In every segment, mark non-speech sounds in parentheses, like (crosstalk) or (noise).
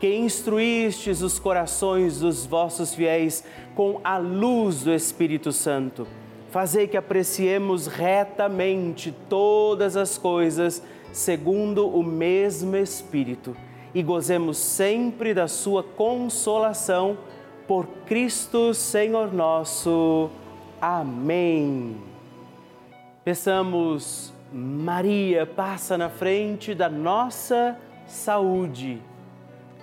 que instruístes os corações dos vossos fiéis com a luz do Espírito Santo. Fazei que apreciemos retamente todas as coisas segundo o mesmo Espírito e gozemos sempre da sua consolação por Cristo Senhor nosso. Amém. Peçamos, Maria, passa na frente da nossa saúde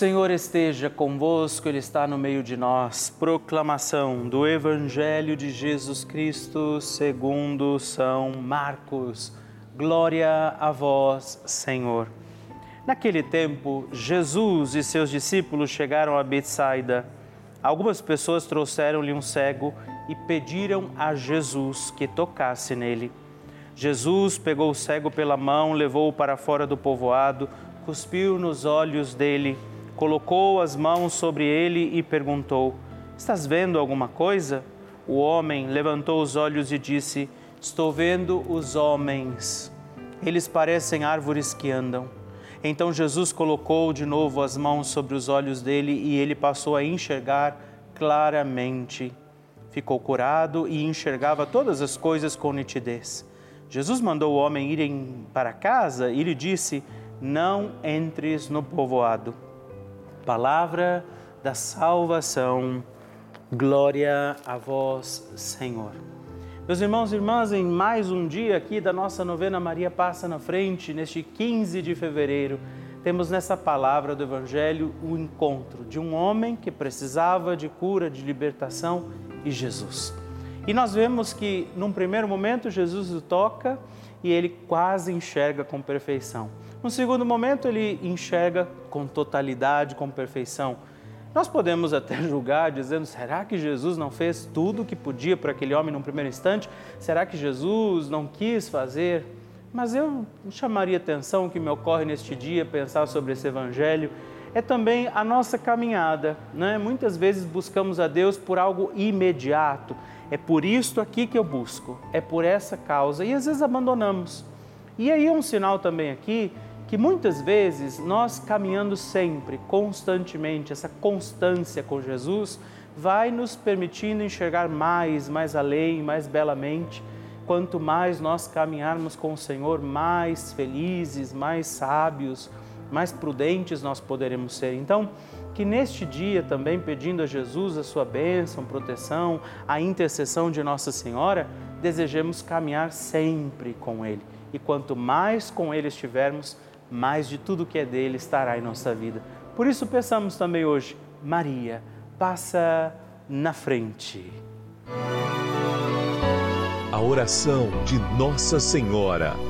Senhor esteja convosco, Ele está no meio de nós. Proclamação do Evangelho de Jesus Cristo segundo São Marcos. Glória a vós, Senhor. Naquele tempo, Jesus e seus discípulos chegaram a Betsaida. Algumas pessoas trouxeram-lhe um cego e pediram a Jesus que tocasse nele. Jesus pegou o cego pela mão, levou-o para fora do povoado, cuspiu nos olhos dele colocou as mãos sobre ele e perguntou: Estás vendo alguma coisa? O homem levantou os olhos e disse: Estou vendo os homens. Eles parecem árvores que andam. Então Jesus colocou de novo as mãos sobre os olhos dele e ele passou a enxergar claramente. Ficou curado e enxergava todas as coisas com nitidez. Jesus mandou o homem ir para casa e lhe disse: Não entres no povoado palavra da salvação. Glória a vós, Senhor. Meus irmãos e irmãs, em mais um dia aqui da nossa novena Maria Passa na Frente, neste 15 de fevereiro, temos nessa palavra do Evangelho o encontro de um homem que precisava de cura, de libertação e Jesus. E nós vemos que, num primeiro momento, Jesus o toca e ele quase enxerga com perfeição. No segundo momento, ele enxerga com totalidade, com perfeição. Nós podemos até (laughs) julgar dizendo: será que Jesus não fez tudo o que podia para aquele homem no primeiro instante? Será que Jesus não quis fazer Mas eu chamaria atenção que me ocorre neste dia pensar sobre esse evangelho é também a nossa caminhada, né? Muitas vezes buscamos a Deus por algo imediato. É por isto aqui que eu busco, é por essa causa e às vezes abandonamos. E aí é um sinal também aqui que muitas vezes nós caminhando sempre, constantemente, essa constância com Jesus vai nos permitindo enxergar mais, mais além, mais belamente. Quanto mais nós caminharmos com o Senhor, mais felizes, mais sábios, mais prudentes nós poderemos ser. Então, que neste dia também, pedindo a Jesus a sua bênção, proteção, a intercessão de Nossa Senhora, desejemos caminhar sempre com Ele. E quanto mais com Ele estivermos, mais de tudo que é dele estará em nossa vida. Por isso, peçamos também hoje, Maria, passa na frente. A oração de Nossa Senhora.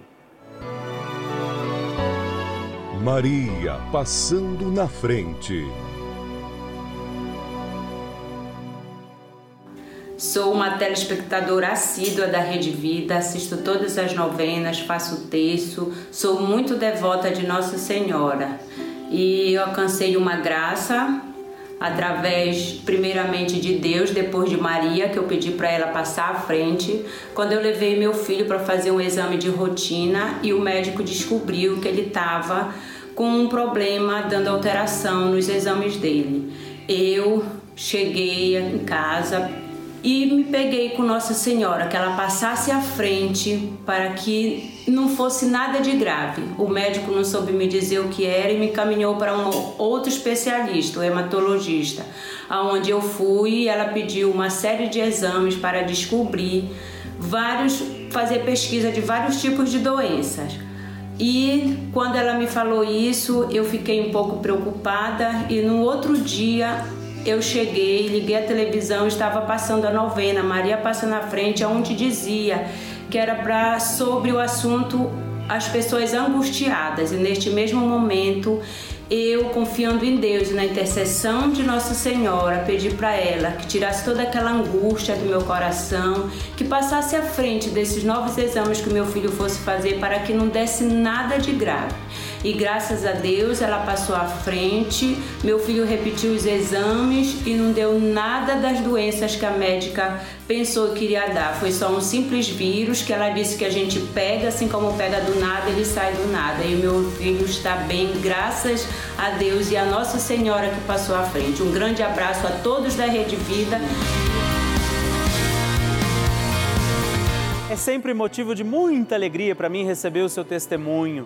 Maria passando na frente. Sou uma telespectadora assídua da Rede Vida, assisto todas as novenas, faço terço, sou muito devota de Nossa Senhora e alcancei uma graça através primeiramente de Deus, depois de Maria, que eu pedi para ela passar à frente, quando eu levei meu filho para fazer um exame de rotina e o médico descobriu que ele estava com um problema dando alteração nos exames dele. Eu cheguei em casa e me peguei com Nossa Senhora, que ela passasse à frente para que não fosse nada de grave. O médico não soube me dizer o que era e me caminhou para um outro especialista, o hematologista, aonde eu fui e ela pediu uma série de exames para descobrir vários, fazer pesquisa de vários tipos de doenças. E quando ela me falou isso, eu fiquei um pouco preocupada e no outro dia eu cheguei, liguei a televisão, estava passando a novena, Maria passa na frente, onde dizia que era para sobre o assunto as pessoas angustiadas. E neste mesmo momento eu, confiando em Deus e na intercessão de Nossa Senhora, pedi para ela que tirasse toda aquela angústia do meu coração, que passasse à frente desses novos exames que meu filho fosse fazer para que não desse nada de grave e graças a Deus ela passou à frente. Meu filho repetiu os exames e não deu nada das doenças que a médica pensou que iria dar. Foi só um simples vírus que ela disse que a gente pega, assim como pega do nada, ele sai do nada. E meu filho está bem, graças a Deus e a Nossa Senhora que passou à frente. Um grande abraço a todos da Rede Vida. É sempre motivo de muita alegria para mim receber o seu testemunho.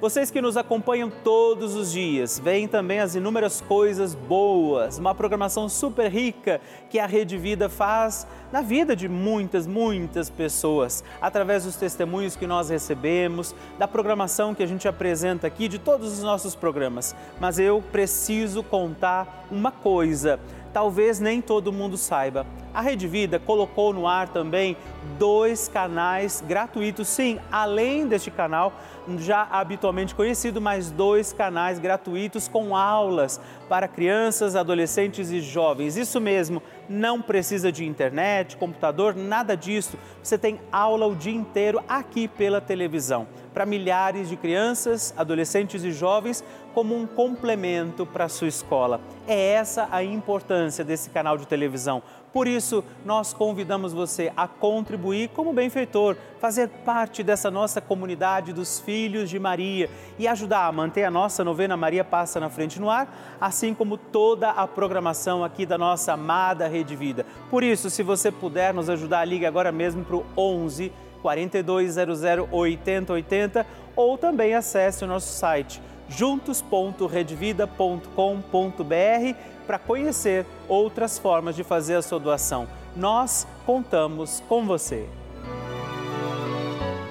Vocês que nos acompanham todos os dias, veem também as inúmeras coisas boas, uma programação super rica que a Rede Vida faz na vida de muitas, muitas pessoas, através dos testemunhos que nós recebemos, da programação que a gente apresenta aqui, de todos os nossos programas. Mas eu preciso contar uma coisa talvez nem todo mundo saiba. A Rede Vida colocou no ar também dois canais gratuitos, sim, além deste canal já habitualmente conhecido, mais dois canais gratuitos com aulas para crianças, adolescentes e jovens. Isso mesmo, não precisa de internet, computador, nada disso. Você tem aula o dia inteiro aqui pela televisão para milhares de crianças, adolescentes e jovens como um complemento para a sua escola. É essa a importância desse canal de televisão. Por isso, nós convidamos você a contribuir como benfeitor, fazer parte dessa nossa comunidade dos Filhos de Maria e ajudar a manter a nossa novena Maria Passa na Frente no ar, assim como toda a programação aqui da nossa amada Rede Vida. Por isso, se você puder nos ajudar, ligue agora mesmo para o 11 4200 8080 ou também acesse o nosso site juntos.redvida.com.br para conhecer outras formas de fazer a sua doação. Nós contamos com você.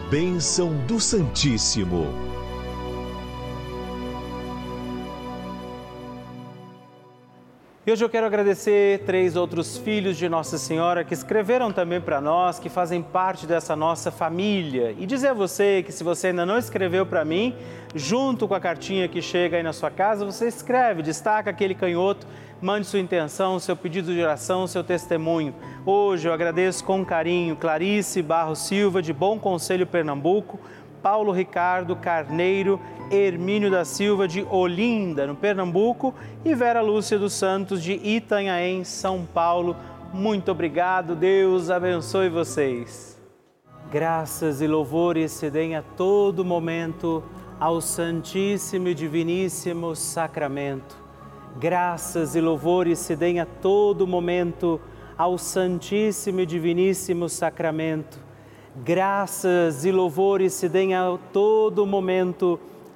Bênção do Santíssimo. E hoje eu quero agradecer três outros filhos de Nossa Senhora que escreveram também para nós, que fazem parte dessa nossa família. E dizer a você que se você ainda não escreveu para mim, junto com a cartinha que chega aí na sua casa, você escreve, destaca aquele canhoto, mande sua intenção, seu pedido de oração, seu testemunho. Hoje eu agradeço com carinho Clarice Barro Silva, de Bom Conselho Pernambuco, Paulo Ricardo Carneiro, Hermínio da Silva de Olinda, no Pernambuco, e Vera Lúcia dos Santos de Itanhaém, São Paulo. Muito obrigado, Deus abençoe vocês. Graças e louvores se deem a todo momento ao Santíssimo e Diviníssimo Sacramento. Graças e louvores se deem a todo momento ao Santíssimo e Diviníssimo Sacramento graças e louvores se deem a todo momento